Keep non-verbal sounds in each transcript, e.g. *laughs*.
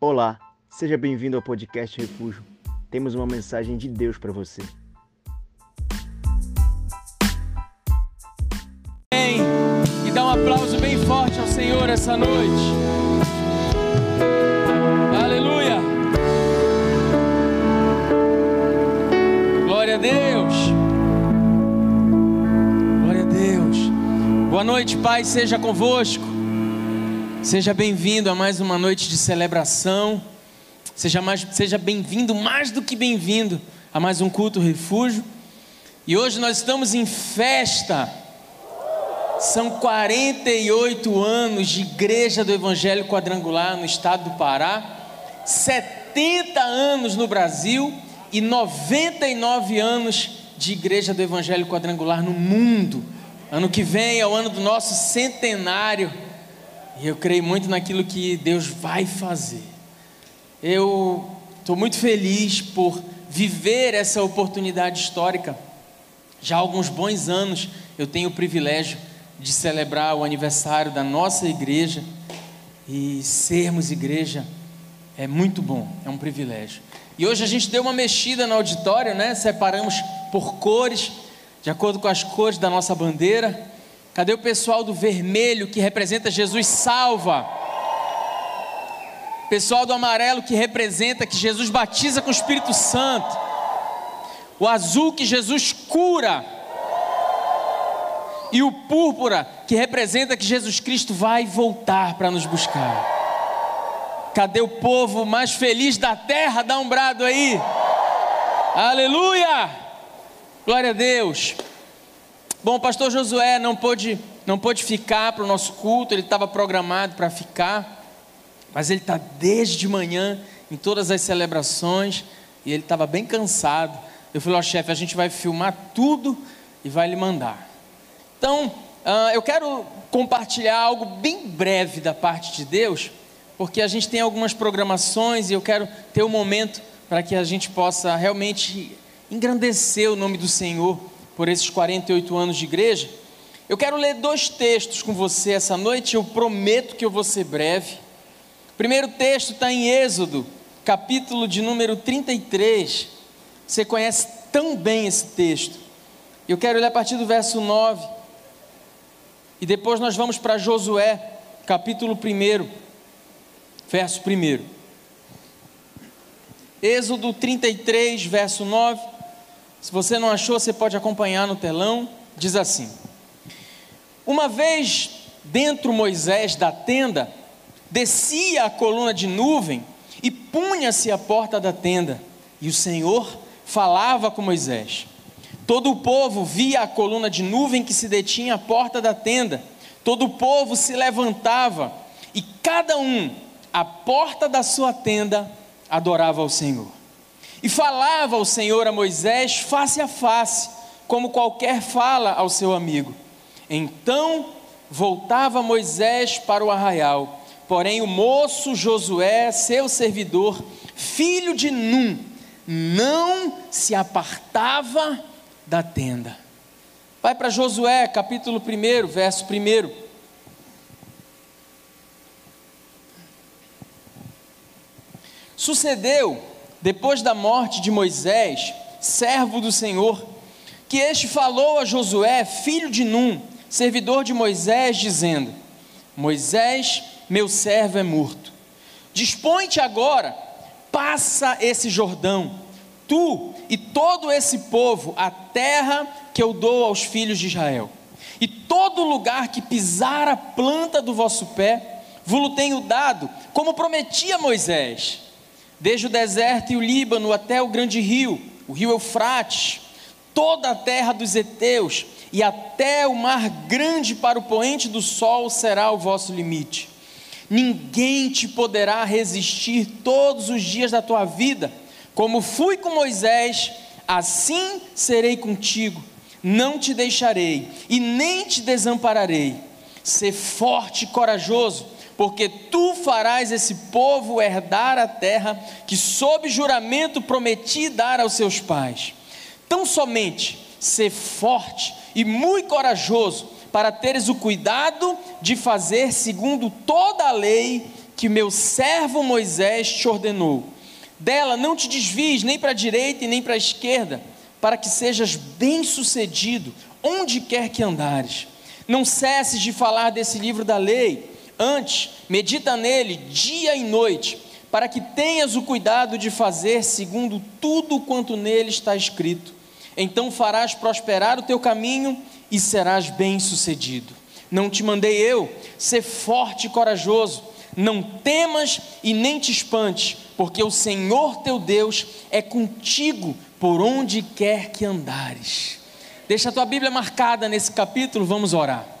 Olá, seja bem-vindo ao podcast Refúgio. Temos uma mensagem de Deus para você. Amém. E dá um aplauso bem forte ao Senhor essa noite. Aleluia. Glória a Deus. Glória a Deus. Boa noite, Pai, seja convosco. Seja bem-vindo a mais uma noite de celebração. Seja, seja bem-vindo, mais do que bem-vindo, a mais um culto refúgio. E hoje nós estamos em festa. São 48 anos de Igreja do Evangelho Quadrangular no estado do Pará, 70 anos no Brasil e 99 anos de Igreja do Evangelho Quadrangular no mundo. Ano que vem é o ano do nosso centenário e eu creio muito naquilo que Deus vai fazer. Eu estou muito feliz por viver essa oportunidade histórica. Já há alguns bons anos eu tenho o privilégio de celebrar o aniversário da nossa igreja e sermos igreja é muito bom, é um privilégio. E hoje a gente deu uma mexida no auditório, né? Separamos por cores, de acordo com as cores da nossa bandeira. Cadê o pessoal do vermelho que representa Jesus salva? Pessoal do amarelo que representa que Jesus batiza com o Espírito Santo. O azul que Jesus cura. E o púrpura que representa que Jesus Cristo vai voltar para nos buscar. Cadê o povo mais feliz da terra? Dá um brado aí. Aleluia! Glória a Deus. Bom, o pastor Josué não pôde, não pôde ficar para o nosso culto, ele estava programado para ficar, mas ele está desde manhã em todas as celebrações e ele estava bem cansado. Eu falei, ó oh, chefe, a gente vai filmar tudo e vai lhe mandar. Então, uh, eu quero compartilhar algo bem breve da parte de Deus, porque a gente tem algumas programações e eu quero ter um momento para que a gente possa realmente engrandecer o nome do Senhor por esses 48 anos de igreja, eu quero ler dois textos com você essa noite, eu prometo que eu vou ser breve. O primeiro texto está em Êxodo, capítulo de número 33. Você conhece tão bem esse texto. Eu quero ler a partir do verso 9. E depois nós vamos para Josué, capítulo 1, verso 1. Êxodo 33, verso 9. Se você não achou, você pode acompanhar no telão. Diz assim: Uma vez dentro Moisés da tenda, descia a coluna de nuvem e punha-se à porta da tenda, e o Senhor falava com Moisés. Todo o povo via a coluna de nuvem que se detinha à porta da tenda. Todo o povo se levantava e cada um, à porta da sua tenda, adorava ao Senhor. E falava o Senhor a Moisés face a face, como qualquer fala ao seu amigo. Então voltava Moisés para o arraial, porém o moço Josué, seu servidor, filho de Num, não se apartava da tenda. Vai para Josué, capítulo 1, verso 1. Sucedeu depois da morte de Moisés, servo do Senhor, que este falou a Josué, filho de Num, servidor de Moisés, dizendo: Moisés, meu servo é morto. Dispõe-te agora, passa esse Jordão, tu e todo esse povo, a terra que eu dou aos filhos de Israel. E todo lugar que pisar a planta do vosso pé, vos tenho dado, como prometia Moisés desde o deserto e o Líbano até o grande rio, o rio Eufrates, toda a terra dos heteus e até o mar grande para o poente do sol será o vosso limite. Ninguém te poderá resistir todos os dias da tua vida, como fui com Moisés, assim serei contigo. Não te deixarei e nem te desampararei. Ser forte e corajoso porque tu farás esse povo herdar a terra que, sob juramento, prometi dar aos seus pais. Tão somente ser forte e muito corajoso, para teres o cuidado de fazer segundo toda a lei que meu servo Moisés te ordenou. Dela não te desvies nem para a direita e nem para a esquerda, para que sejas bem-sucedido onde quer que andares. Não cesses de falar desse livro da lei, antes, medita nele dia e noite, para que tenhas o cuidado de fazer segundo tudo quanto nele está escrito. Então farás prosperar o teu caminho e serás bem-sucedido. Não te mandei eu, ser forte e corajoso, não temas e nem te espantes, porque o Senhor teu Deus é contigo por onde quer que andares. Deixa a tua Bíblia marcada nesse capítulo, vamos orar.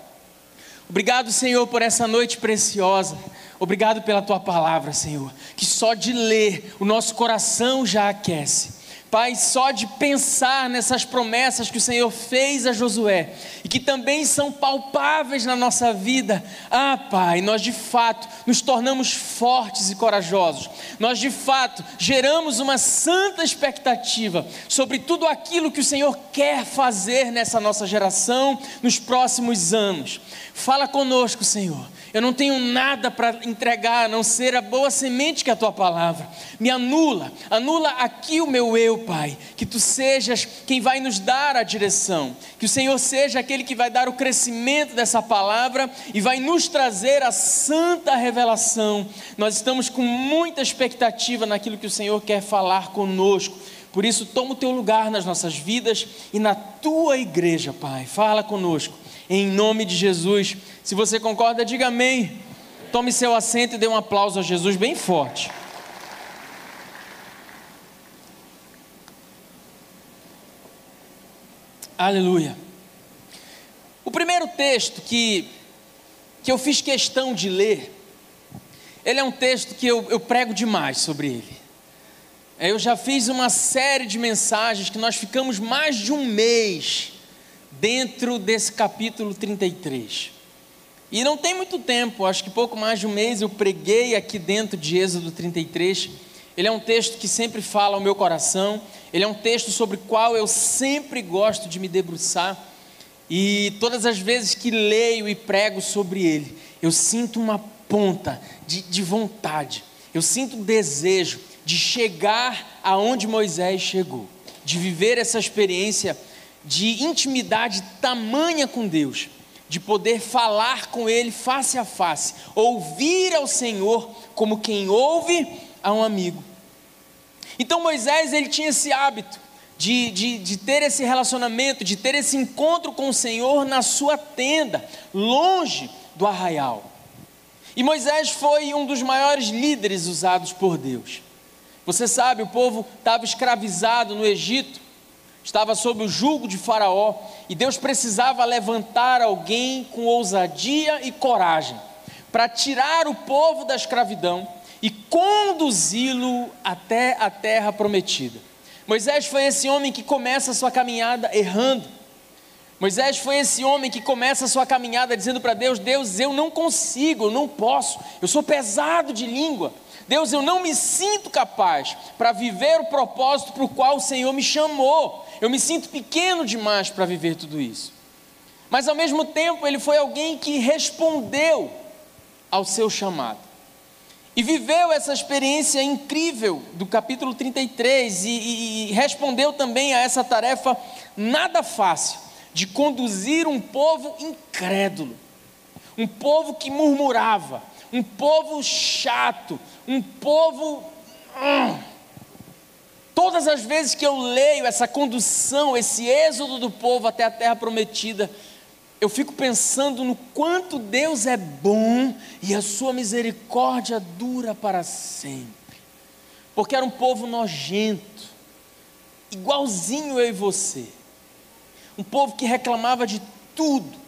Obrigado, Senhor, por essa noite preciosa. Obrigado pela tua palavra, Senhor, que só de ler o nosso coração já aquece. Pai, só de pensar nessas promessas que o Senhor fez a Josué e que também são palpáveis na nossa vida, ah, Pai, nós de fato nos tornamos fortes e corajosos, nós de fato geramos uma santa expectativa sobre tudo aquilo que o Senhor quer fazer nessa nossa geração nos próximos anos. Fala conosco, Senhor eu não tenho nada para entregar a não ser a boa semente que é a tua palavra. Me anula, anula aqui o meu eu, Pai. Que tu sejas quem vai nos dar a direção. Que o Senhor seja aquele que vai dar o crescimento dessa palavra e vai nos trazer a santa revelação. Nós estamos com muita expectativa naquilo que o Senhor quer falar conosco. Por isso, toma o teu lugar nas nossas vidas e na tua igreja, Pai. Fala conosco em nome de Jesus. Se você concorda, diga amém. Tome seu assento e dê um aplauso a Jesus bem forte. Aleluia. O primeiro texto que, que eu fiz questão de ler, ele é um texto que eu, eu prego demais sobre ele. Eu já fiz uma série de mensagens que nós ficamos mais de um mês dentro desse capítulo 33. E não tem muito tempo, acho que pouco mais de um mês eu preguei aqui dentro de Êxodo 33. Ele é um texto que sempre fala ao meu coração, ele é um texto sobre o qual eu sempre gosto de me debruçar. E todas as vezes que leio e prego sobre ele, eu sinto uma ponta de, de vontade, eu sinto um desejo de chegar aonde Moisés chegou, de viver essa experiência de intimidade tamanha com Deus, de poder falar com Ele face a face, ouvir ao Senhor como quem ouve a um amigo. Então Moisés ele tinha esse hábito de, de, de ter esse relacionamento, de ter esse encontro com o Senhor na sua tenda, longe do arraial. E Moisés foi um dos maiores líderes usados por Deus. Você sabe, o povo estava escravizado no Egito, estava sob o jugo de Faraó e Deus precisava levantar alguém com ousadia e coragem para tirar o povo da escravidão e conduzi-lo até a terra prometida. Moisés foi esse homem que começa a sua caminhada errando. Moisés foi esse homem que começa a sua caminhada dizendo para Deus: Deus, eu não consigo, eu não posso, eu sou pesado de língua. Deus, eu não me sinto capaz para viver o propósito para o qual o Senhor me chamou. Eu me sinto pequeno demais para viver tudo isso. Mas ao mesmo tempo, ele foi alguém que respondeu ao seu chamado. E viveu essa experiência incrível do capítulo 33 e, e, e respondeu também a essa tarefa nada fácil de conduzir um povo incrédulo, um povo que murmurava, um povo chato, um povo. Hum. Todas as vezes que eu leio essa condução, esse êxodo do povo até a terra prometida, eu fico pensando no quanto Deus é bom e a sua misericórdia dura para sempre. Porque era um povo nojento, igualzinho eu e você. Um povo que reclamava de tudo.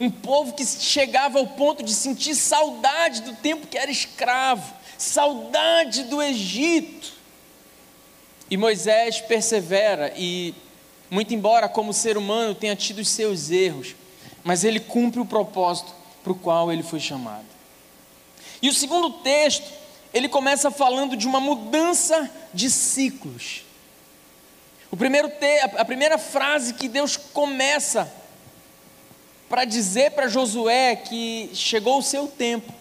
Um povo que chegava ao ponto de sentir saudade do tempo que era escravo saudade do Egito. E Moisés persevera e, muito embora como ser humano tenha tido os seus erros, mas ele cumpre o propósito para o qual ele foi chamado. E o segundo texto, ele começa falando de uma mudança de ciclos. O primeiro te, a primeira frase que Deus começa para dizer para Josué que chegou o seu tempo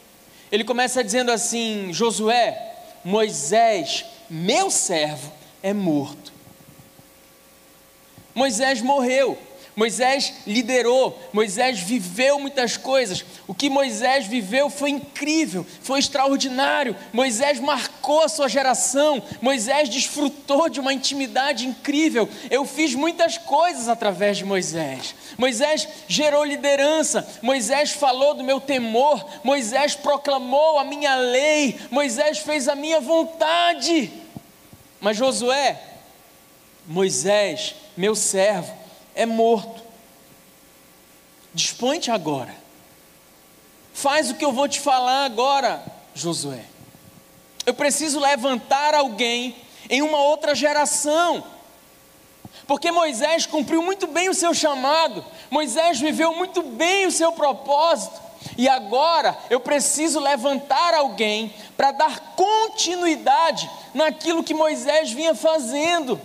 Ele começa dizendo assim: Josué, Moisés, meu servo, é morto. Moisés morreu. Moisés liderou, Moisés viveu muitas coisas. O que Moisés viveu foi incrível, foi extraordinário. Moisés marcou a sua geração. Moisés desfrutou de uma intimidade incrível. Eu fiz muitas coisas através de Moisés. Moisés gerou liderança. Moisés falou do meu temor. Moisés proclamou a minha lei. Moisés fez a minha vontade. Mas Josué, Moisés, meu servo, é morto. Dispõe-te agora. Faz o que eu vou te falar agora, Josué. Eu preciso levantar alguém em uma outra geração. Porque Moisés cumpriu muito bem o seu chamado, Moisés viveu muito bem o seu propósito, e agora eu preciso levantar alguém para dar continuidade naquilo que Moisés vinha fazendo.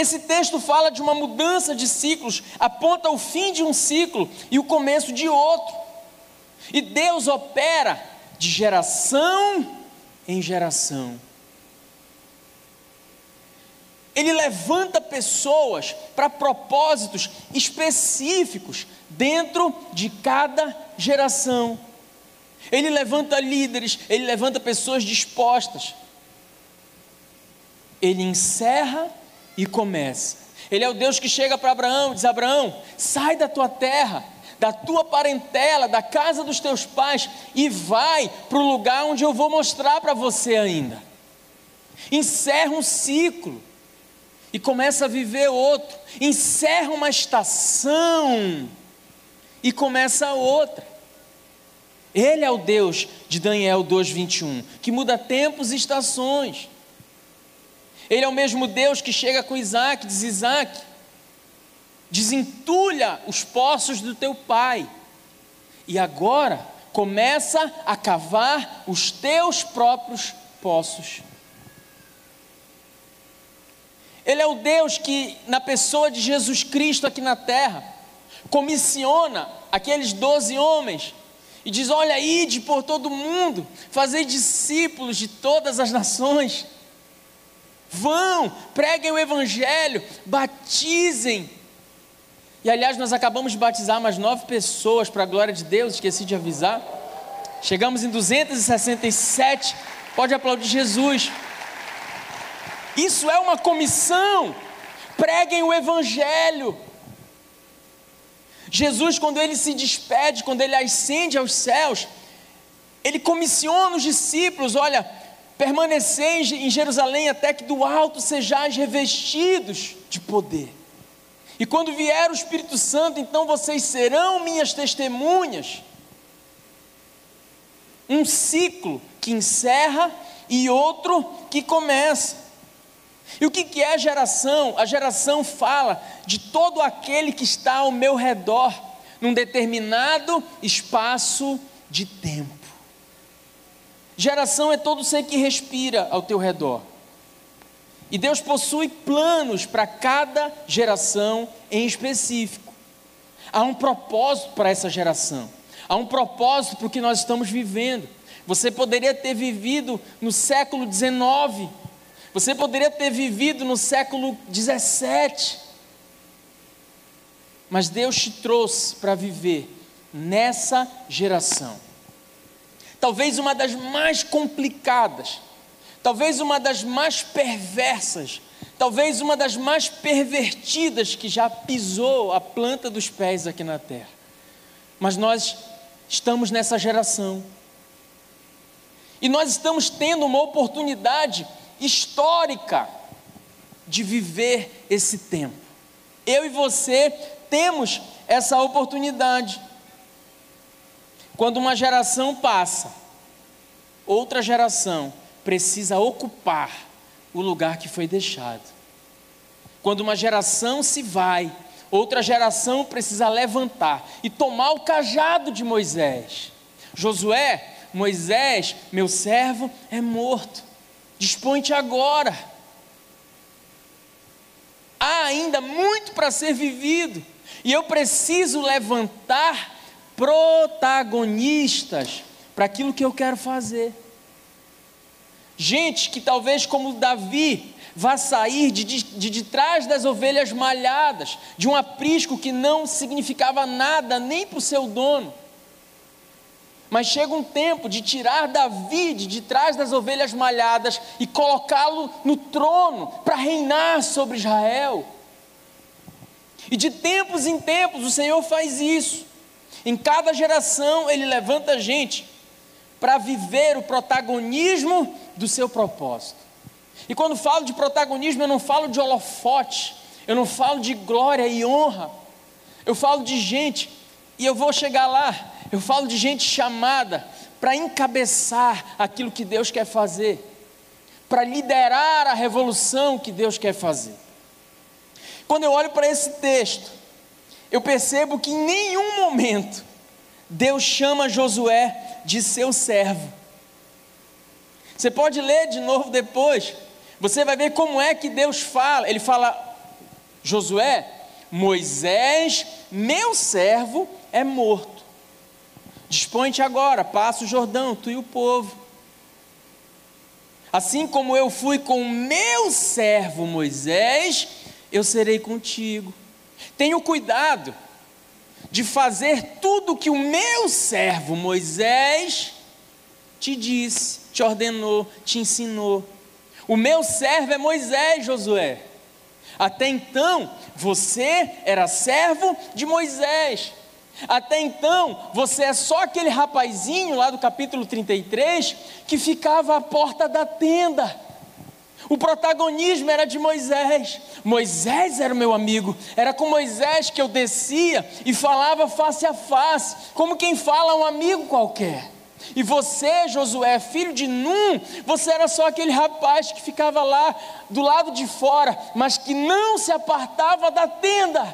Esse texto fala de uma mudança de ciclos, aponta o fim de um ciclo e o começo de outro. E Deus opera de geração em geração. Ele levanta pessoas para propósitos específicos dentro de cada geração. Ele levanta líderes, ele levanta pessoas dispostas. Ele encerra e começa. Ele é o Deus que chega para Abraão diz: Abraão, sai da tua terra, da tua parentela, da casa dos teus pais e vai para o lugar onde eu vou mostrar para você ainda. Encerra um ciclo e começa a viver outro. Encerra uma estação e começa outra. Ele é o Deus de Daniel 2:21, que muda tempos e estações. Ele é o mesmo Deus que chega com Isaac, diz Isaac, desentulha os poços do teu pai, e agora começa a cavar os teus próprios poços. Ele é o Deus que, na pessoa de Jesus Cristo aqui na terra, comissiona aqueles doze homens e diz: Olha, ide por todo mundo, fazei discípulos de todas as nações. Vão, preguem o Evangelho, batizem. E aliás, nós acabamos de batizar mais nove pessoas para a glória de Deus, esqueci de avisar. Chegamos em 267. Pode aplaudir Jesus. Isso é uma comissão. Preguem o Evangelho. Jesus, quando ele se despede, quando ele ascende aos céus, ele comissiona os discípulos: olha, permaneceis em Jerusalém até que do alto sejais revestidos de poder. E quando vier o Espírito Santo, então vocês serão minhas testemunhas. Um ciclo que encerra e outro que começa. E o que é a geração? A geração fala de todo aquele que está ao meu redor, num determinado espaço de tempo. Geração é todo ser que respira ao teu redor. E Deus possui planos para cada geração em específico. Há um propósito para essa geração. Há um propósito para o que nós estamos vivendo. Você poderia ter vivido no século XIX. Você poderia ter vivido no século XVII. Mas Deus te trouxe para viver nessa geração talvez uma das mais complicadas, talvez uma das mais perversas, talvez uma das mais pervertidas que já pisou a planta dos pés aqui na terra. Mas nós estamos nessa geração. E nós estamos tendo uma oportunidade histórica de viver esse tempo. Eu e você temos essa oportunidade. Quando uma geração passa, outra geração precisa ocupar o lugar que foi deixado. Quando uma geração se vai, outra geração precisa levantar e tomar o cajado de Moisés. Josué, Moisés, meu servo, é morto. Dispõe-te agora. Há ainda muito para ser vivido, e eu preciso levantar protagonistas para aquilo que eu quero fazer. Gente que talvez, como Davi, vá sair de, de, de, trás das ovelhas malhadas, de um aprisco que não significava nada nem para o seu dono. Mas chega um tempo de tirar Davi de, de trás das ovelhas malhadas e colocá-lo no trono para reinar sobre Israel. E de tempos em tempos o Senhor faz isso. Em cada geração ele levanta gente para viver o protagonismo do seu propósito. E quando falo de protagonismo, eu não falo de holofote, eu não falo de glória e honra, eu falo de gente, e eu vou chegar lá, eu falo de gente chamada para encabeçar aquilo que Deus quer fazer, para liderar a revolução que Deus quer fazer. Quando eu olho para esse texto, eu percebo que em nenhum momento Deus chama Josué de seu servo. Você pode ler de novo depois, você vai ver como é que Deus fala. Ele fala, Josué, Moisés, meu servo, é morto. Dispõe-te agora, passa o Jordão, tu e o povo. Assim como eu fui com meu servo Moisés, eu serei contigo. Tenho cuidado de fazer tudo que o meu servo Moisés te disse, te ordenou, te ensinou. O meu servo é Moisés, Josué. Até então, você era servo de Moisés. Até então, você é só aquele rapazinho lá do capítulo 33 que ficava à porta da tenda. O protagonismo era de Moisés. Moisés era o meu amigo. Era com Moisés que eu descia e falava face a face, como quem fala a um amigo qualquer. E você, Josué, filho de Num, você era só aquele rapaz que ficava lá do lado de fora, mas que não se apartava da tenda.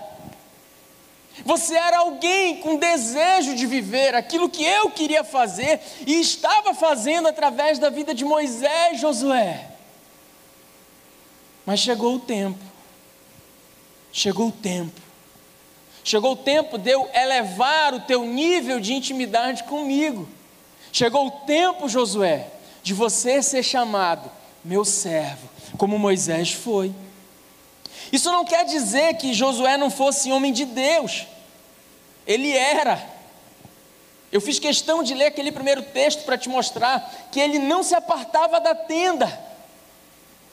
Você era alguém com desejo de viver aquilo que eu queria fazer e estava fazendo através da vida de Moisés, Josué. Mas chegou o tempo, chegou o tempo, chegou o tempo de eu elevar o teu nível de intimidade comigo. Chegou o tempo, Josué, de você ser chamado meu servo, como Moisés foi. Isso não quer dizer que Josué não fosse homem de Deus, ele era. Eu fiz questão de ler aquele primeiro texto para te mostrar que ele não se apartava da tenda,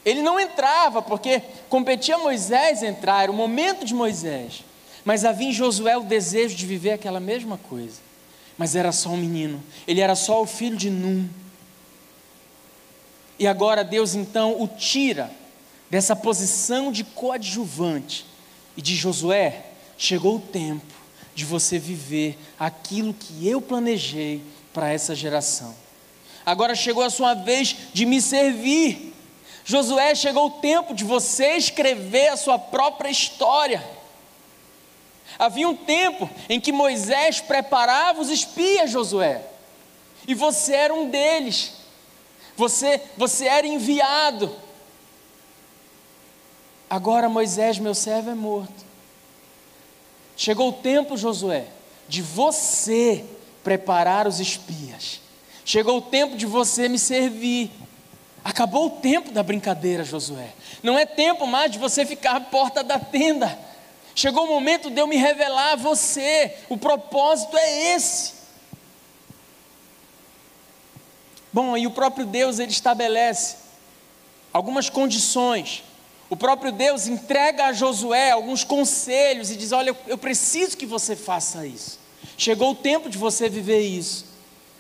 ele não entrava, porque competia Moisés entrar, era o momento de Moisés, mas havia em Josué o desejo de viver aquela mesma coisa mas era só um menino, ele era só o filho de Num. E agora Deus então o tira dessa posição de coadjuvante e de Josué, chegou o tempo de você viver aquilo que eu planejei para essa geração. Agora chegou a sua vez de me servir. Josué, chegou o tempo de você escrever a sua própria história. Havia um tempo em que Moisés preparava os espias, Josué, e você era um deles. Você, você era enviado. Agora Moisés, meu servo, é morto. Chegou o tempo, Josué, de você preparar os espias. Chegou o tempo de você me servir. Acabou o tempo da brincadeira, Josué. Não é tempo mais de você ficar à porta da tenda. Chegou o momento de eu me revelar a você. O propósito é esse. Bom, e o próprio Deus ele estabelece algumas condições. O próprio Deus entrega a Josué alguns conselhos e diz: Olha, eu preciso que você faça isso. Chegou o tempo de você viver isso.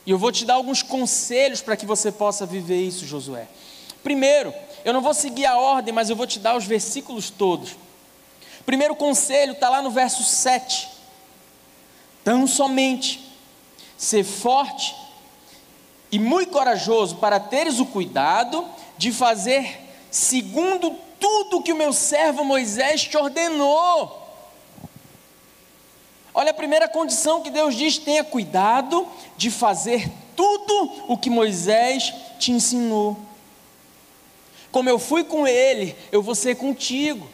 E eu vou te dar alguns conselhos para que você possa viver isso, Josué. Primeiro, eu não vou seguir a ordem, mas eu vou te dar os versículos todos. Primeiro conselho está lá no verso 7. Tão somente ser forte e muito corajoso para teres o cuidado de fazer segundo tudo que o meu servo Moisés te ordenou. Olha a primeira condição que Deus diz: tenha cuidado de fazer tudo o que Moisés te ensinou. Como eu fui com ele, eu vou ser contigo.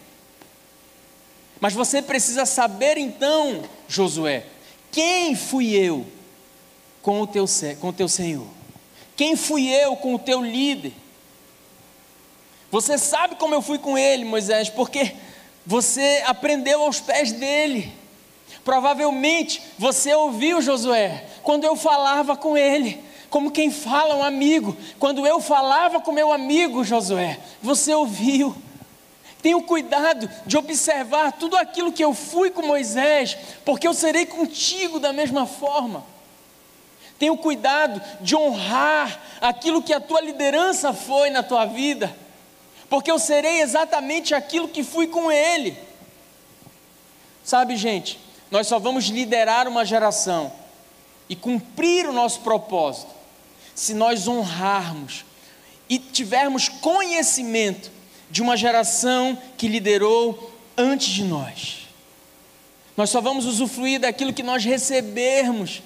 Mas você precisa saber então, Josué, Quem fui eu com o teu, com o teu Senhor? Quem fui eu com o teu líder? Você sabe como eu fui com ele, Moisés, porque você aprendeu aos pés dele. Provavelmente você ouviu Josué quando eu falava com ele, como quem fala um amigo. Quando eu falava com meu amigo Josué, você ouviu. Tenho cuidado de observar tudo aquilo que eu fui com Moisés, porque eu serei contigo da mesma forma. Tenho cuidado de honrar aquilo que a tua liderança foi na tua vida, porque eu serei exatamente aquilo que fui com ele. Sabe, gente, nós só vamos liderar uma geração e cumprir o nosso propósito se nós honrarmos e tivermos conhecimento de uma geração que liderou antes de nós. Nós só vamos usufruir daquilo que nós recebermos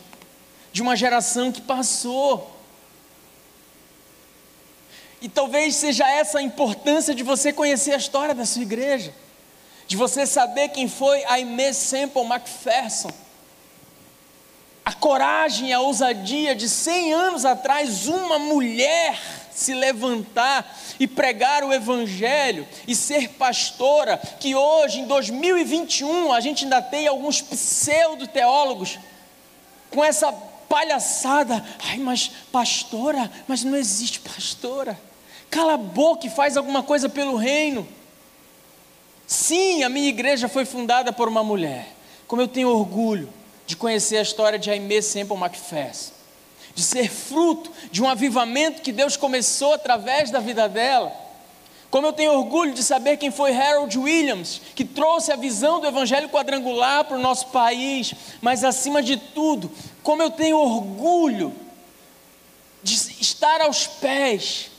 de uma geração que passou. E talvez seja essa a importância de você conhecer a história da sua igreja, de você saber quem foi Aimee Semple MacPherson. A coragem a ousadia de 100 anos atrás, uma mulher se levantar e pregar o Evangelho e ser pastora, que hoje, em 2021, a gente ainda tem alguns pseudo-teólogos com essa palhaçada. Ai, mas pastora, mas não existe pastora. Cala a boca e faz alguma coisa pelo reino. Sim, a minha igreja foi fundada por uma mulher. Como eu tenho orgulho de conhecer a história de Aimee Semple MacPherson de ser fruto de um avivamento que Deus começou através da vida dela. Como eu tenho orgulho de saber quem foi Harold Williams, que trouxe a visão do evangelho quadrangular para o nosso país, mas acima de tudo, como eu tenho orgulho de estar aos pés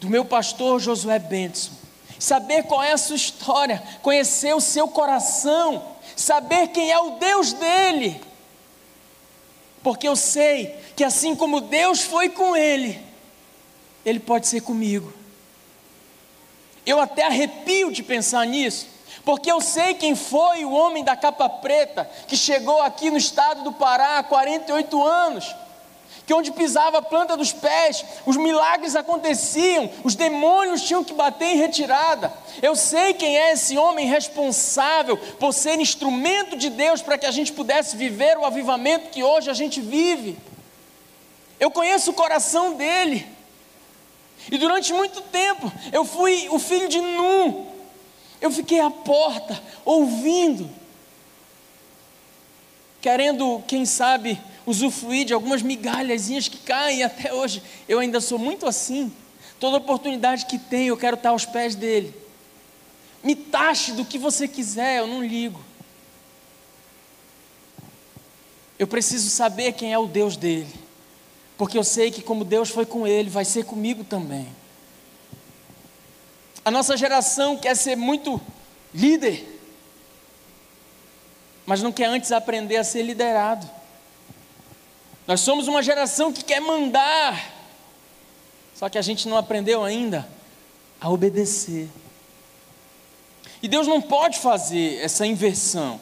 do meu pastor Josué Benson, saber qual é a sua história, conhecer o seu coração, saber quem é o Deus dele porque eu sei que assim como Deus foi com ele, ele pode ser comigo. Eu até arrepio de pensar nisso, porque eu sei quem foi o homem da capa preta que chegou aqui no estado do Pará há 48 anos que onde pisava a planta dos pés, os milagres aconteciam, os demônios tinham que bater em retirada. Eu sei quem é esse homem responsável por ser instrumento de Deus para que a gente pudesse viver o avivamento que hoje a gente vive. Eu conheço o coração dele. E durante muito tempo eu fui o filho de Num. Eu fiquei à porta, ouvindo, querendo, quem sabe, usufruir de algumas migalhazinhas que caem até hoje. Eu ainda sou muito assim. Toda oportunidade que tenho, eu quero estar aos pés dele. Me taxe do que você quiser, eu não ligo. Eu preciso saber quem é o Deus dele, porque eu sei que, como Deus foi com ele, vai ser comigo também. A nossa geração quer ser muito líder, mas não quer antes aprender a ser liderado. Nós somos uma geração que quer mandar, só que a gente não aprendeu ainda a obedecer. E Deus não pode fazer essa inversão.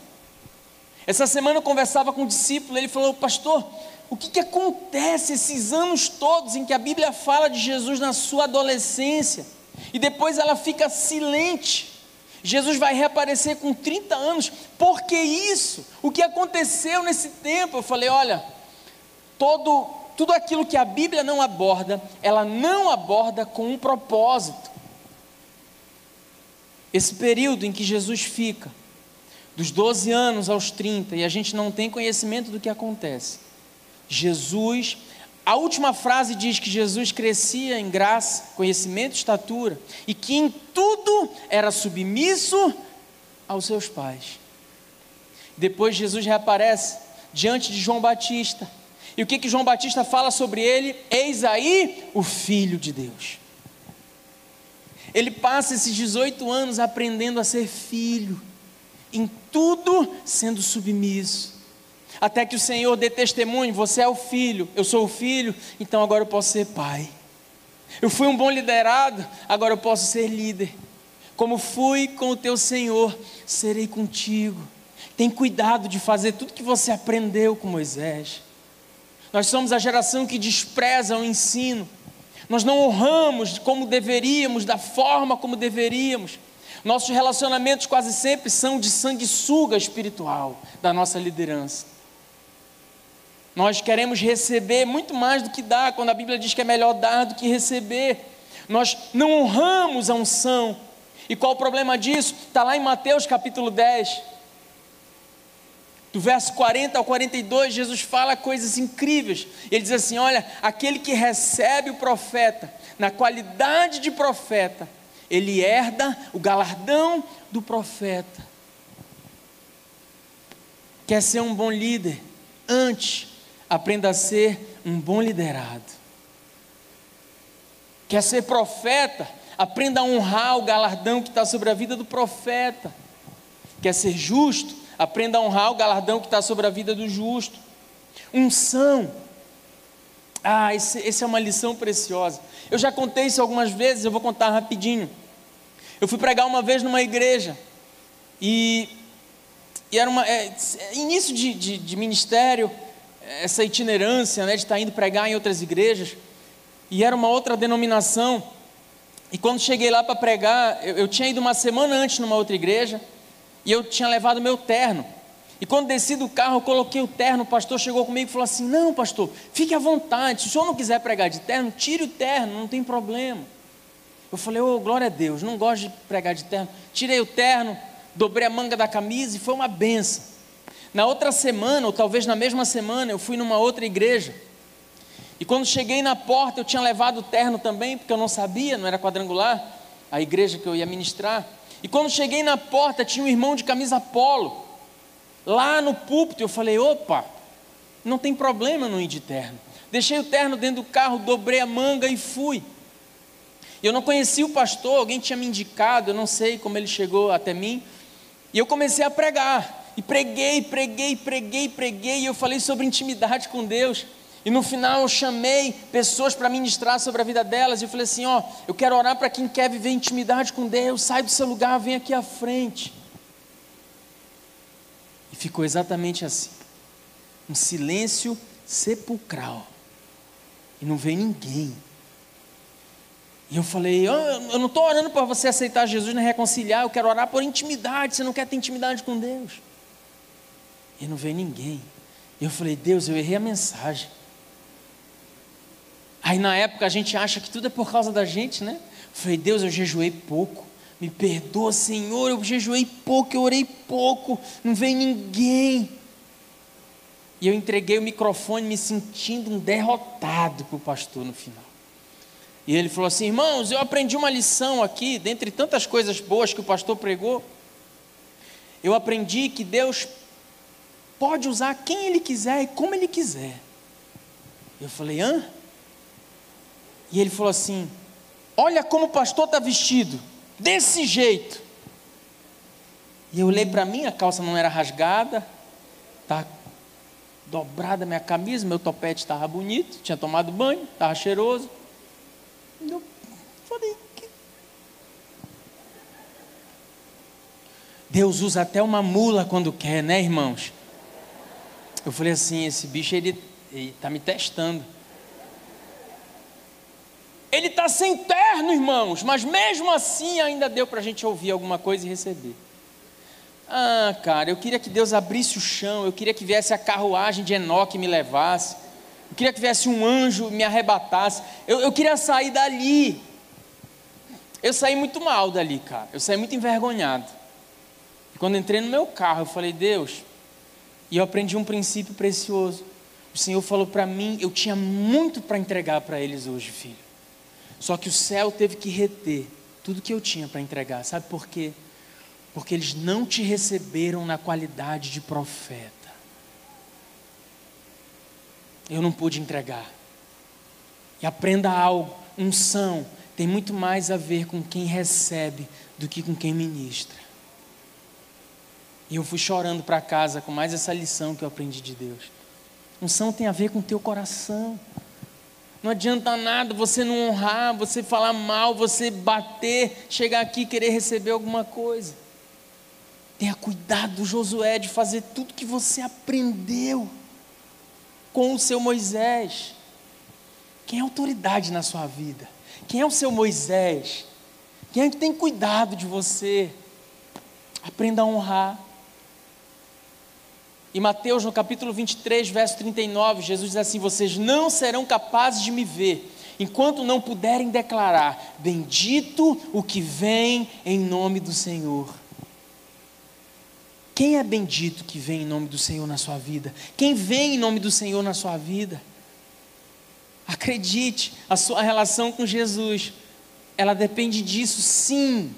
Essa semana eu conversava com um discípulo, ele falou: Pastor, o que, que acontece esses anos todos em que a Bíblia fala de Jesus na sua adolescência e depois ela fica silente? Jesus vai reaparecer com 30 anos, por que isso? O que aconteceu nesse tempo? Eu falei: Olha, todo, tudo aquilo que a Bíblia não aborda, ela não aborda com um propósito. Esse período em que Jesus fica, dos 12 anos aos 30, e a gente não tem conhecimento do que acontece. Jesus, a última frase diz que Jesus crescia em graça, conhecimento estatura, e que em tudo era submisso aos seus pais. Depois Jesus reaparece diante de João Batista, e o que, que João Batista fala sobre ele? Eis aí o Filho de Deus. Ele passa esses 18 anos aprendendo a ser filho, em tudo sendo submisso. Até que o Senhor dê testemunho: você é o filho, eu sou o filho, então agora eu posso ser pai. Eu fui um bom liderado, agora eu posso ser líder. Como fui com o teu Senhor, serei contigo. Tem cuidado de fazer tudo que você aprendeu com Moisés. Nós somos a geração que despreza o ensino. Nós não honramos como deveríamos, da forma como deveríamos. Nossos relacionamentos quase sempre são de sanguessuga espiritual da nossa liderança. Nós queremos receber muito mais do que dar, quando a Bíblia diz que é melhor dar do que receber. Nós não honramos a unção. E qual o problema disso? Está lá em Mateus capítulo 10. Do verso 40 ao 42, Jesus fala coisas incríveis. Ele diz assim: Olha, aquele que recebe o profeta, na qualidade de profeta, ele herda o galardão do profeta. Quer ser um bom líder? Antes, aprenda a ser um bom liderado. Quer ser profeta? Aprenda a honrar o galardão que está sobre a vida do profeta. Quer ser justo? Aprenda a honrar o galardão que está sobre a vida do justo. Unção. Ah, essa é uma lição preciosa. Eu já contei isso algumas vezes, eu vou contar rapidinho. Eu fui pregar uma vez numa igreja e, e era uma é, início de, de, de, ministério, essa itinerância né, de estar indo pregar em outras igrejas e era uma outra denominação. E quando cheguei lá para pregar, eu, eu tinha ido uma semana antes numa outra igreja e eu tinha levado meu terno. E quando desci do carro, eu coloquei o terno, o pastor chegou comigo e falou assim: Não, pastor, fique à vontade. Se o senhor não quiser pregar de terno, tire o terno, não tem problema. Eu falei: Ô, oh, glória a Deus, não gosto de pregar de terno. Tirei o terno, dobrei a manga da camisa e foi uma benção. Na outra semana, ou talvez na mesma semana, eu fui numa outra igreja. E quando cheguei na porta, eu tinha levado o terno também, porque eu não sabia, não era quadrangular, a igreja que eu ia ministrar. E quando cheguei na porta, tinha um irmão de camisa polo. Lá no púlpito, eu falei: opa, não tem problema não ir de terno. Deixei o terno dentro do carro, dobrei a manga e fui. Eu não conhecia o pastor, alguém tinha me indicado, eu não sei como ele chegou até mim. E eu comecei a pregar. E preguei, preguei, preguei, preguei. E eu falei sobre intimidade com Deus. E no final eu chamei pessoas para ministrar sobre a vida delas. E eu falei assim: ó, eu quero orar para quem quer viver intimidade com Deus. Sai do seu lugar, vem aqui à frente. E ficou exatamente assim: um silêncio sepulcral. E não veio ninguém. E eu falei: oh, eu não estou orando para você aceitar Jesus nem reconciliar. Eu quero orar por intimidade. Você não quer ter intimidade com Deus. E não veio ninguém. E eu falei: Deus, eu errei a mensagem. Aí na época a gente acha que tudo é por causa da gente, né? Falei, Deus, eu jejuei pouco. Me perdoa, Senhor, eu jejuei pouco, eu orei pouco, não vem ninguém. E eu entreguei o microfone me sentindo um derrotado para o pastor no final. E ele falou assim: irmãos, eu aprendi uma lição aqui, dentre tantas coisas boas que o pastor pregou. Eu aprendi que Deus pode usar quem Ele quiser e como Ele quiser. Eu falei: hã? E ele falou assim: Olha como o pastor está vestido, desse jeito. E eu olhei para mim, a calça não era rasgada, tá dobrada minha camisa, meu topete estava bonito, tinha tomado banho, estava cheiroso. Eu falei, que... Deus usa até uma mula quando quer, né, irmãos? Eu falei assim, esse bicho ele está me testando. Ele está sem terno, irmãos, mas mesmo assim ainda deu para a gente ouvir alguma coisa e receber. Ah, cara, eu queria que Deus abrisse o chão, eu queria que viesse a carruagem de Enoque e me levasse, eu queria que viesse um anjo e me arrebatasse, eu, eu queria sair dali. Eu saí muito mal dali, cara, eu saí muito envergonhado. E quando entrei no meu carro, eu falei, Deus, e eu aprendi um princípio precioso. O Senhor falou para mim, eu tinha muito para entregar para eles hoje, filho. Só que o céu teve que reter tudo que eu tinha para entregar. Sabe por quê? Porque eles não te receberam na qualidade de profeta. Eu não pude entregar. E aprenda algo: unção tem muito mais a ver com quem recebe do que com quem ministra. E eu fui chorando para casa com mais essa lição que eu aprendi de Deus. Unção tem a ver com o teu coração. Não adianta nada você não honrar, você falar mal, você bater, chegar aqui e querer receber alguma coisa. Tenha cuidado, Josué, de fazer tudo que você aprendeu com o seu Moisés. Quem é autoridade na sua vida? Quem é o seu Moisés? Quem é que tem cuidado de você? Aprenda a honrar. E Mateus, no capítulo 23, verso 39, Jesus diz assim: Vocês não serão capazes de me ver, enquanto não puderem declarar: Bendito o que vem em nome do Senhor. Quem é bendito que vem em nome do Senhor na sua vida? Quem vem em nome do Senhor na sua vida? Acredite, a sua relação com Jesus, ela depende disso, sim.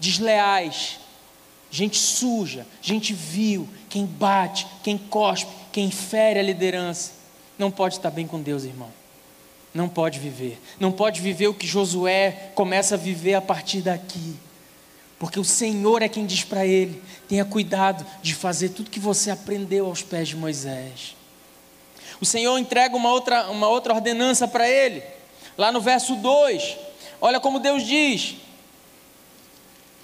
Desleais, gente suja, gente vil, quem bate, quem cospe, quem fere a liderança, não pode estar bem com Deus, irmão. Não pode viver. Não pode viver o que Josué começa a viver a partir daqui. Porque o Senhor é quem diz para ele: tenha cuidado de fazer tudo que você aprendeu aos pés de Moisés. O Senhor entrega uma outra, uma outra ordenança para ele, lá no verso 2. Olha como Deus diz.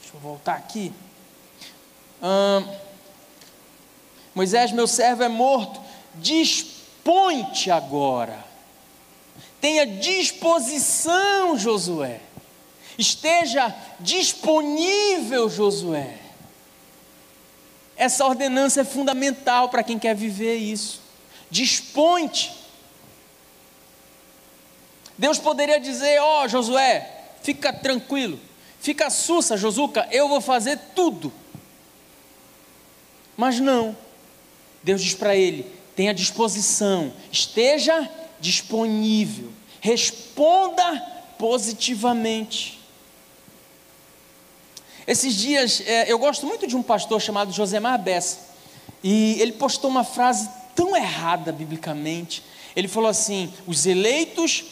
Deixa eu voltar aqui. Moisés, meu servo, é morto. Dispõe-te agora. Tenha disposição, Josué Esteja disponível, Josué. Essa ordenança é fundamental para quem quer viver isso. Dispõe-te. Deus poderia dizer: Ó oh, Josué, fica tranquilo, fica sussa, Josuca, eu vou fazer tudo. Mas não. Deus diz para ele: tenha disposição, esteja disponível, responda positivamente. Esses dias, é, eu gosto muito de um pastor chamado Josemar Bessa, e ele postou uma frase tão errada biblicamente. Ele falou assim: os eleitos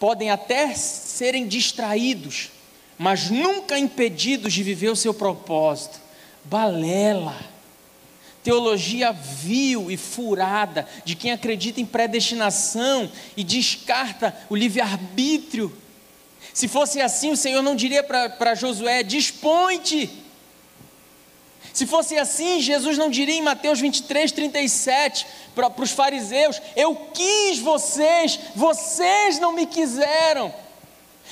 podem até serem distraídos, mas nunca impedidos de viver o seu propósito. Balela. Teologia vil e furada de quem acredita em predestinação e descarta o livre-arbítrio se fosse assim, o Senhor não diria para Josué: dispõe-te. Se fosse assim, Jesus não diria em Mateus 23, 37 para os fariseus: Eu quis vocês, vocês não me quiseram.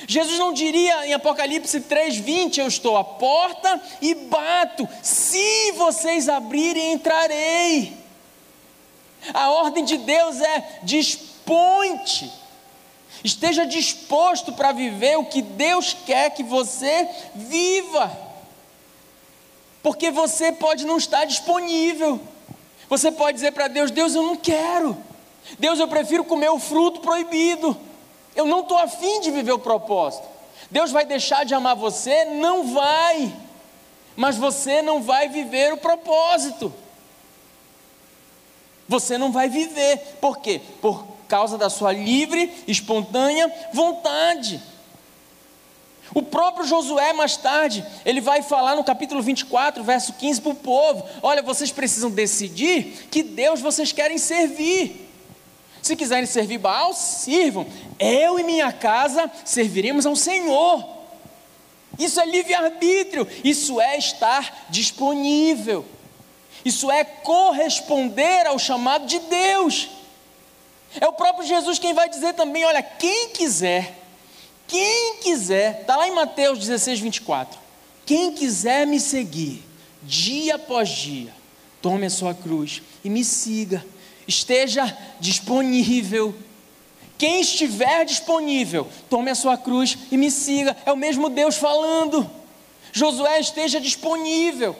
Jesus não diria em Apocalipse 3, 20: Eu estou à porta e bato, se vocês abrirem, entrarei. A ordem de Deus é: dispõe-te. Esteja disposto para viver o que Deus quer que você viva. Porque você pode não estar disponível. Você pode dizer para Deus: Deus, eu não quero. Deus, eu prefiro comer o fruto proibido. Eu não estou afim de viver o propósito. Deus vai deixar de amar você? Não vai. Mas você não vai viver o propósito. Você não vai viver. Por quê? Por causa da sua livre, espontânea vontade. O próprio Josué, mais tarde, ele vai falar no capítulo 24, verso 15, para o povo: Olha, vocês precisam decidir que Deus vocês querem servir. Se quiserem servir Baal, sirvam. Eu e minha casa serviremos ao Senhor. Isso é livre-arbítrio, isso é estar disponível, isso é corresponder ao chamado de Deus. É o próprio Jesus quem vai dizer também: olha, quem quiser, quem quiser, está lá em Mateus 16, 24. Quem quiser me seguir, dia após dia, tome a sua cruz e me siga. Esteja disponível. Quem estiver disponível, tome a sua cruz e me siga. É o mesmo Deus falando. Josué esteja disponível.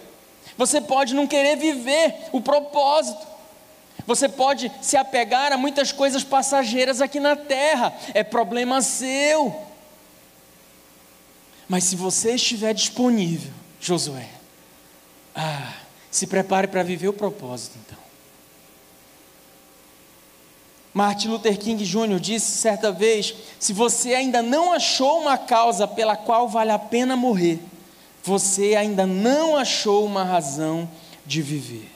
Você pode não querer viver o propósito, você pode se apegar a muitas coisas passageiras aqui na terra, é problema seu. Mas se você estiver disponível, Josué, ah, se prepare para viver o propósito então. Martin Luther King Jr. disse certa vez: se você ainda não achou uma causa pela qual vale a pena morrer, você ainda não achou uma razão de viver.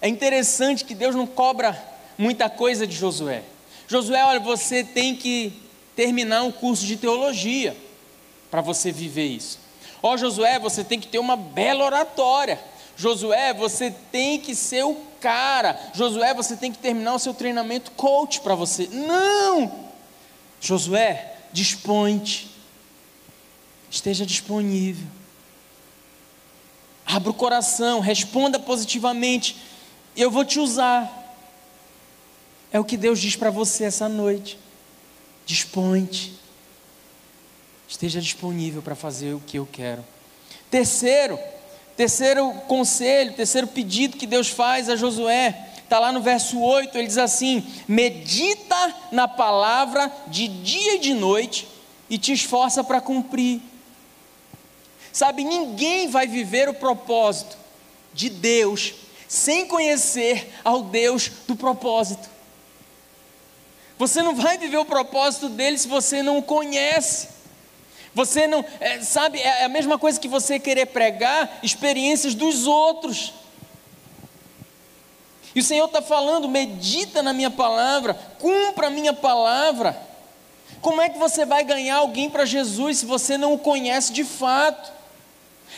É interessante que Deus não cobra muita coisa de Josué. Josué, olha, você tem que terminar um curso de teologia. para você viver isso. Ó Josué, você tem que ter uma bela oratória. Josué, você tem que ser o cara. Josué, você tem que terminar o seu treinamento coach para você. Não! Josué, dispõe-te. Esteja disponível. Abra o coração, responda positivamente. Eu vou te usar. É o que Deus diz para você essa noite. Dispõe-te. Esteja disponível para fazer o que eu quero. Terceiro, terceiro conselho, terceiro pedido que Deus faz a Josué, está lá no verso 8, ele diz assim: medita na palavra de dia e de noite e te esforça para cumprir. Sabe, ninguém vai viver o propósito de Deus sem conhecer ao Deus do propósito. Você não vai viver o propósito dele se você não o conhece. Você não, é, sabe, é a mesma coisa que você querer pregar experiências dos outros. E o Senhor está falando: medita na minha palavra, cumpra a minha palavra. Como é que você vai ganhar alguém para Jesus se você não o conhece de fato?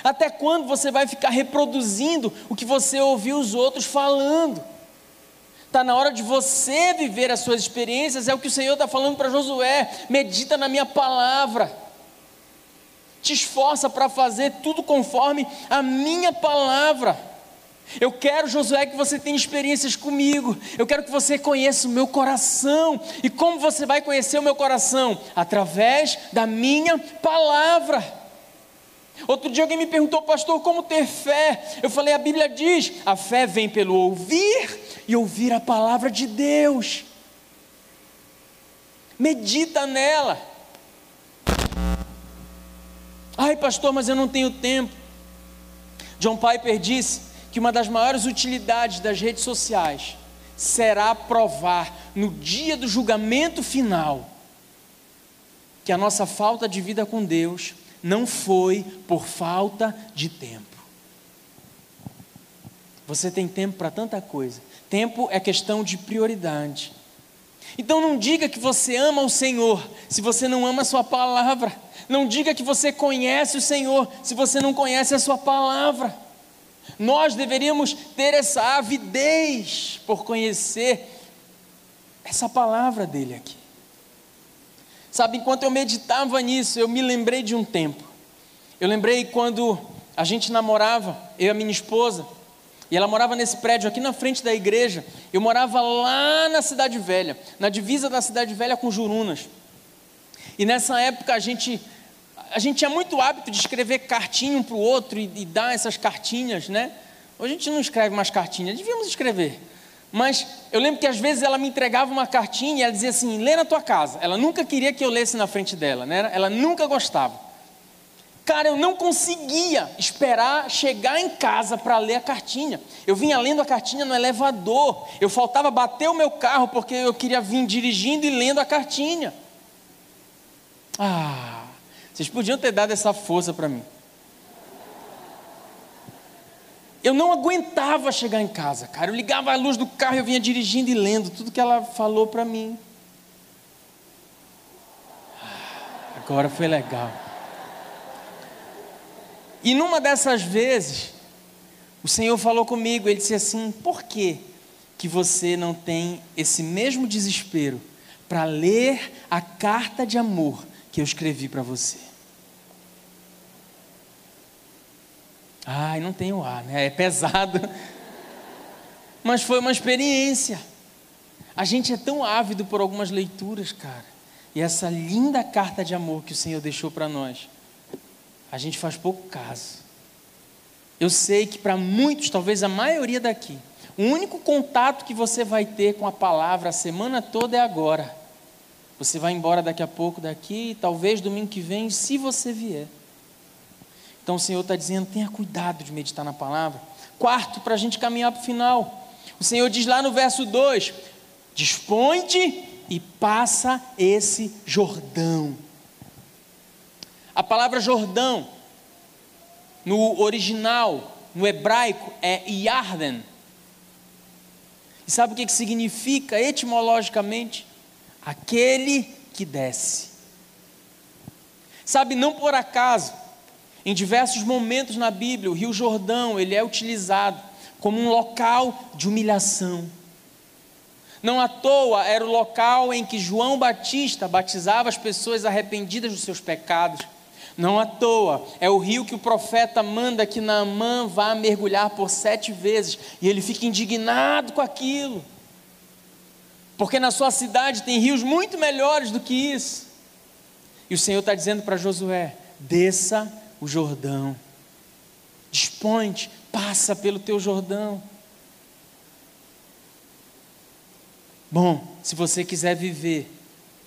Até quando você vai ficar reproduzindo o que você ouviu os outros falando? Está na hora de você viver as suas experiências, é o que o Senhor está falando para Josué: medita na minha palavra, te esforça para fazer tudo conforme a minha palavra. Eu quero, Josué, que você tenha experiências comigo. Eu quero que você conheça o meu coração. E como você vai conhecer o meu coração? Através da minha palavra. Outro dia alguém me perguntou, pastor, como ter fé? Eu falei, a Bíblia diz: a fé vem pelo ouvir e ouvir a palavra de Deus. Medita nela. Ai, pastor, mas eu não tenho tempo. John Piper disse que uma das maiores utilidades das redes sociais será provar no dia do julgamento final que a nossa falta de vida com Deus não foi por falta de tempo. Você tem tempo para tanta coisa. Tempo é questão de prioridade. Então não diga que você ama o Senhor se você não ama a sua palavra. Não diga que você conhece o Senhor se você não conhece a sua palavra. Nós deveríamos ter essa avidez por conhecer essa palavra dele aqui. Sabe, enquanto eu meditava nisso, eu me lembrei de um tempo. Eu lembrei quando a gente namorava, eu e a minha esposa, e ela morava nesse prédio aqui na frente da igreja. Eu morava lá na Cidade Velha, na divisa da Cidade Velha com Jurunas. E nessa época a gente a gente tinha muito hábito de escrever cartinha um para o outro e, e, dar essas cartinhas, né? Hoje a gente não escreve mais cartinhas, devíamos escrever. Mas eu lembro que às vezes ela me entregava uma cartinha e ela dizia assim: lê na tua casa. Ela nunca queria que eu lesse na frente dela, né? Ela nunca gostava. Cara, eu não conseguia esperar chegar em casa para ler a cartinha. Eu vinha lendo a cartinha no elevador. Eu faltava bater o meu carro porque eu queria vir dirigindo e lendo a cartinha. Ah, vocês podiam ter dado essa força para mim. Eu não aguentava chegar em casa, cara. Eu ligava a luz do carro e eu vinha dirigindo e lendo tudo que ela falou para mim. Ah, agora foi legal. E numa dessas vezes, o Senhor falou comigo, ele disse assim: "Por que que você não tem esse mesmo desespero para ler a carta de amor que eu escrevi para você?" Ai, não tenho ar, né? É pesado. *laughs* Mas foi uma experiência. A gente é tão ávido por algumas leituras, cara. E essa linda carta de amor que o Senhor deixou para nós a gente faz pouco caso. Eu sei que para muitos, talvez a maioria daqui, o único contato que você vai ter com a palavra a semana toda é agora. Você vai embora daqui a pouco daqui, talvez domingo que vem, se você vier. Então o Senhor está dizendo: tenha cuidado de meditar na palavra. Quarto, para a gente caminhar para o final. O Senhor diz lá no verso 2: Dispõe-te e passa esse Jordão. A palavra Jordão, no original, no hebraico, é Yarden. E sabe o que, que significa etimologicamente? Aquele que desce. Sabe, não por acaso, em diversos momentos na Bíblia, o Rio Jordão, ele é utilizado como um local de humilhação. Não à toa era o local em que João Batista batizava as pessoas arrependidas dos seus pecados. Não à toa é o rio que o profeta manda que Naamã vá mergulhar por sete vezes e ele fica indignado com aquilo, porque na sua cidade tem rios muito melhores do que isso. E o Senhor está dizendo para Josué: desça o Jordão, dispõe passa pelo teu Jordão. Bom, se você quiser viver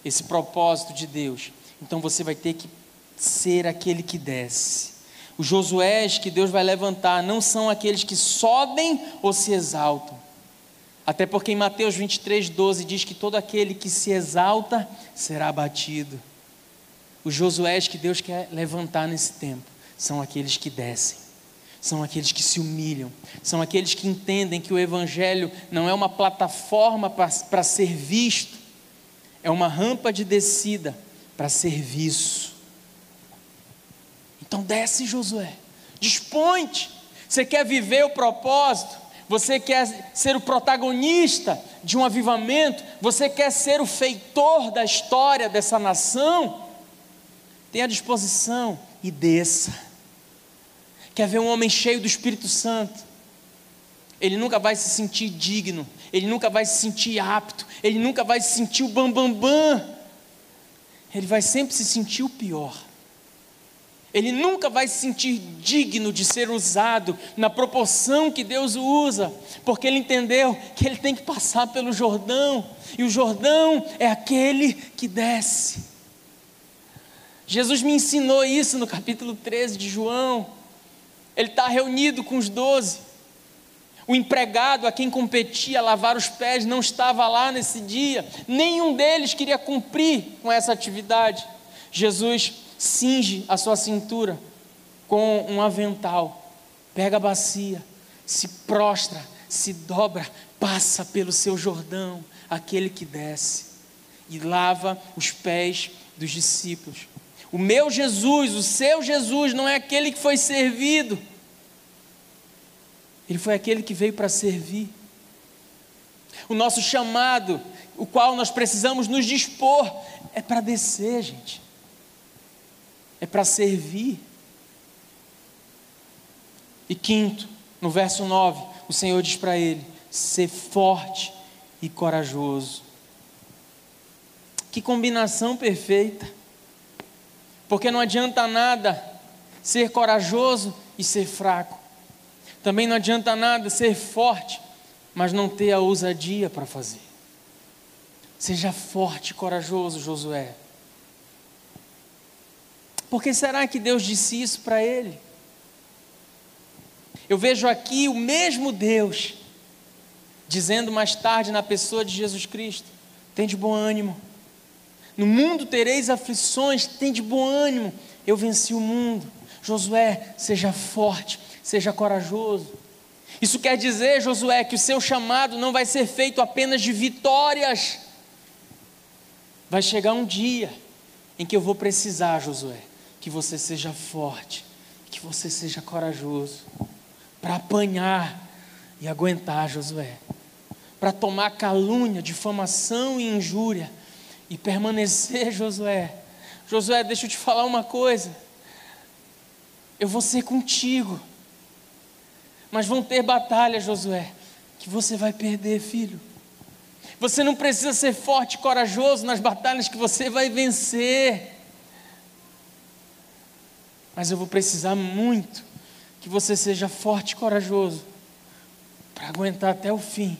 esse propósito de Deus, então você vai ter que ser aquele que desce. Os Josués que Deus vai levantar não são aqueles que sobem ou se exaltam. Até porque em Mateus 23, 12 diz que todo aquele que se exalta será abatido. Os Josués que Deus quer levantar nesse tempo são aqueles que descem são aqueles que se humilham, são aqueles que entendem que o Evangelho não é uma plataforma para ser visto, é uma rampa de descida para serviço. Então desce, Josué, dispõe-te. Você quer viver o propósito, você quer ser o protagonista de um avivamento, você quer ser o feitor da história dessa nação, tenha disposição e desça. Quer ver um homem cheio do Espírito Santo, ele nunca vai se sentir digno, ele nunca vai se sentir apto, ele nunca vai se sentir o bambambam, bam, bam. ele vai sempre se sentir o pior. Ele nunca vai se sentir digno de ser usado na proporção que Deus o usa, porque ele entendeu que ele tem que passar pelo Jordão, e o Jordão é aquele que desce. Jesus me ensinou isso no capítulo 13 de João. Ele está reunido com os doze. O empregado a quem competia lavar os pés não estava lá nesse dia. Nenhum deles queria cumprir com essa atividade. Jesus cinge a sua cintura com um avental, pega a bacia, se prostra, se dobra, passa pelo seu Jordão, aquele que desce, e lava os pés dos discípulos. O meu Jesus, o seu Jesus, não é aquele que foi servido, ele foi aquele que veio para servir. O nosso chamado, o qual nós precisamos nos dispor, é para descer, gente, é para servir. E quinto, no verso 9, o Senhor diz para ele: ser forte e corajoso. Que combinação perfeita. Porque não adianta nada ser corajoso e ser fraco. Também não adianta nada ser forte, mas não ter a ousadia para fazer. Seja forte e corajoso, Josué. Por que será que Deus disse isso para ele? Eu vejo aqui o mesmo Deus dizendo mais tarde na pessoa de Jesus Cristo: tem de bom ânimo no mundo tereis aflições, tem de bom ânimo, eu venci o mundo. Josué, seja forte, seja corajoso. Isso quer dizer, Josué, que o seu chamado não vai ser feito apenas de vitórias. Vai chegar um dia em que eu vou precisar, Josué, que você seja forte, que você seja corajoso, para apanhar e aguentar, Josué, para tomar calúnia, difamação e injúria e permanecer, *laughs* Josué. Josué, deixa eu te falar uma coisa. Eu vou ser contigo. Mas vão ter batalhas, Josué, que você vai perder, filho. Você não precisa ser forte e corajoso nas batalhas que você vai vencer. Mas eu vou precisar muito que você seja forte e corajoso para aguentar até o fim,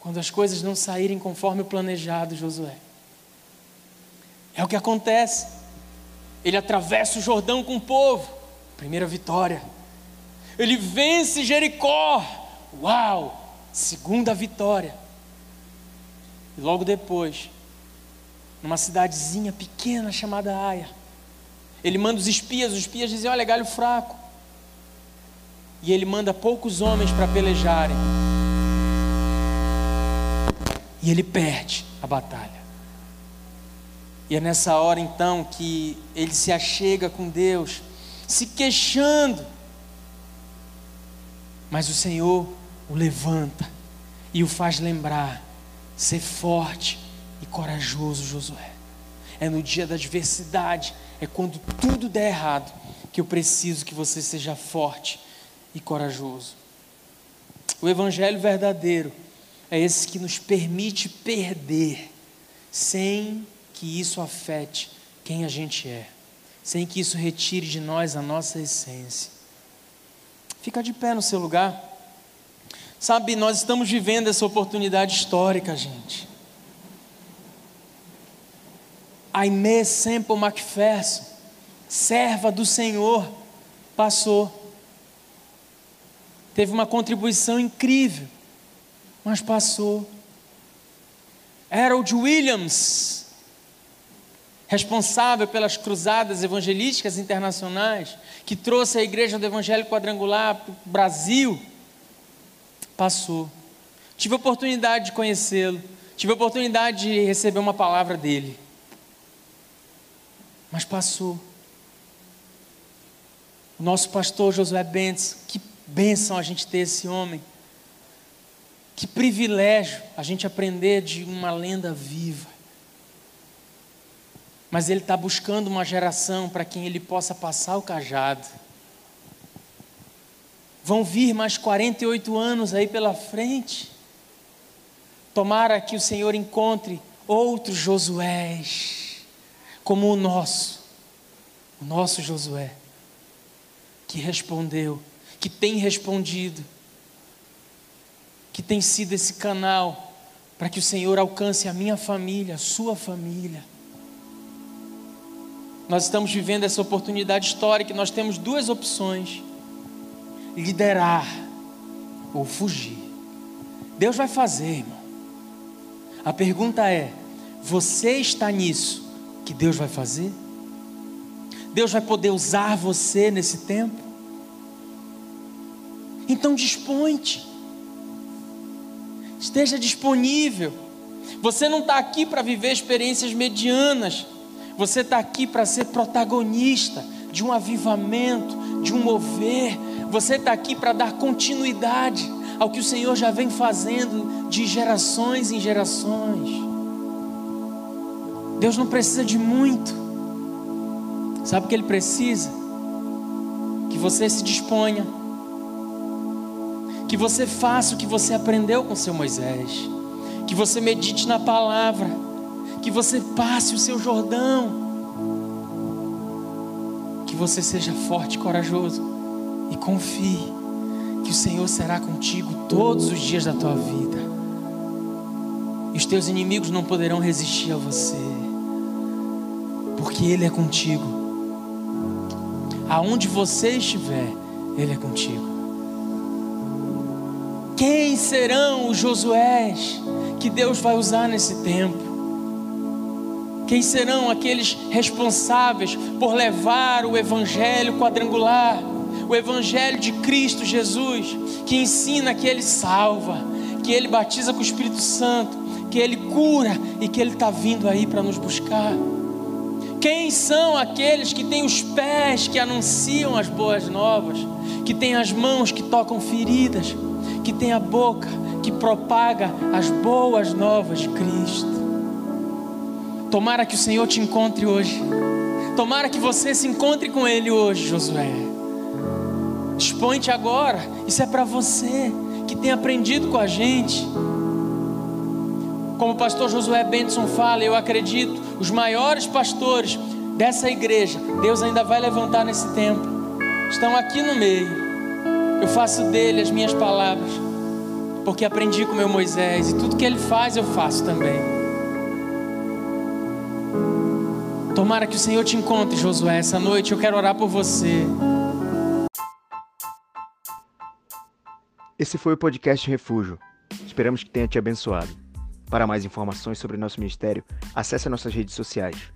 quando as coisas não saírem conforme o planejado, Josué. É o que acontece. Ele atravessa o Jordão com o povo. Primeira vitória. Ele vence Jericó. Uau! Segunda vitória. E logo depois, numa cidadezinha pequena chamada Aia, ele manda os espias, os espias dizem: Olha, galho fraco. E ele manda poucos homens para pelejarem. E ele perde a batalha. E é nessa hora então que ele se achega com Deus, se queixando. Mas o Senhor o levanta e o faz lembrar: ser forte e corajoso, Josué. É no dia da adversidade, é quando tudo der errado, que eu preciso que você seja forte e corajoso. O Evangelho verdadeiro é esse que nos permite perder sem que isso afete quem a gente é, sem que isso retire de nós a nossa essência. Fica de pé no seu lugar. Sabe, nós estamos vivendo essa oportunidade histórica, gente. Aimee Semple Macpherson, serva do Senhor, passou. Teve uma contribuição incrível, mas passou. Harold Williams, responsável pelas cruzadas evangelísticas internacionais, que trouxe a igreja do Evangelho Quadrangular para o Brasil, passou. Tive a oportunidade de conhecê-lo, tive a oportunidade de receber uma palavra dele, mas passou. O nosso pastor Josué Bentes, que bênção a gente ter esse homem. Que privilégio a gente aprender de uma lenda viva mas ele está buscando uma geração para quem ele possa passar o cajado. Vão vir mais 48 anos aí pela frente. Tomara que o Senhor encontre outros Josués, como o nosso, o nosso Josué, que respondeu, que tem respondido, que tem sido esse canal para que o Senhor alcance a minha família, a sua família. Nós estamos vivendo essa oportunidade histórica, nós temos duas opções: liderar ou fugir. Deus vai fazer, irmão. A pergunta é: você está nisso que Deus vai fazer? Deus vai poder usar você nesse tempo? Então dispõe-te. Esteja disponível. Você não está aqui para viver experiências medianas. Você está aqui para ser protagonista de um avivamento, de um mover. Você está aqui para dar continuidade ao que o Senhor já vem fazendo de gerações em gerações. Deus não precisa de muito. Sabe o que Ele precisa? Que você se disponha. Que você faça o que você aprendeu com seu Moisés. Que você medite na palavra que você passe o seu Jordão, que você seja forte e corajoso e confie que o Senhor será contigo todos os dias da tua vida. E os teus inimigos não poderão resistir a você, porque Ele é contigo. Aonde você estiver, Ele é contigo. Quem serão os Josués que Deus vai usar nesse tempo? Quem serão aqueles responsáveis por levar o evangelho quadrangular, o evangelho de Cristo Jesus, que ensina que Ele salva, que Ele batiza com o Espírito Santo, que Ele cura e que Ele está vindo aí para nos buscar? Quem são aqueles que têm os pés que anunciam as boas novas, que têm as mãos que tocam feridas, que têm a boca que propaga as boas novas de Cristo? Tomara que o Senhor te encontre hoje. Tomara que você se encontre com Ele hoje, Josué. Dispõe-te agora. Isso é para você que tem aprendido com a gente. Como o pastor Josué Benson fala, eu acredito, os maiores pastores dessa igreja, Deus ainda vai levantar nesse tempo. Estão aqui no meio. Eu faço dele as minhas palavras, porque aprendi com meu Moisés e tudo que ele faz eu faço também. Tomara que o Senhor te encontre, Josué, essa noite. Eu quero orar por você. Esse foi o podcast Refúgio. Esperamos que tenha te abençoado. Para mais informações sobre nosso ministério, acesse nossas redes sociais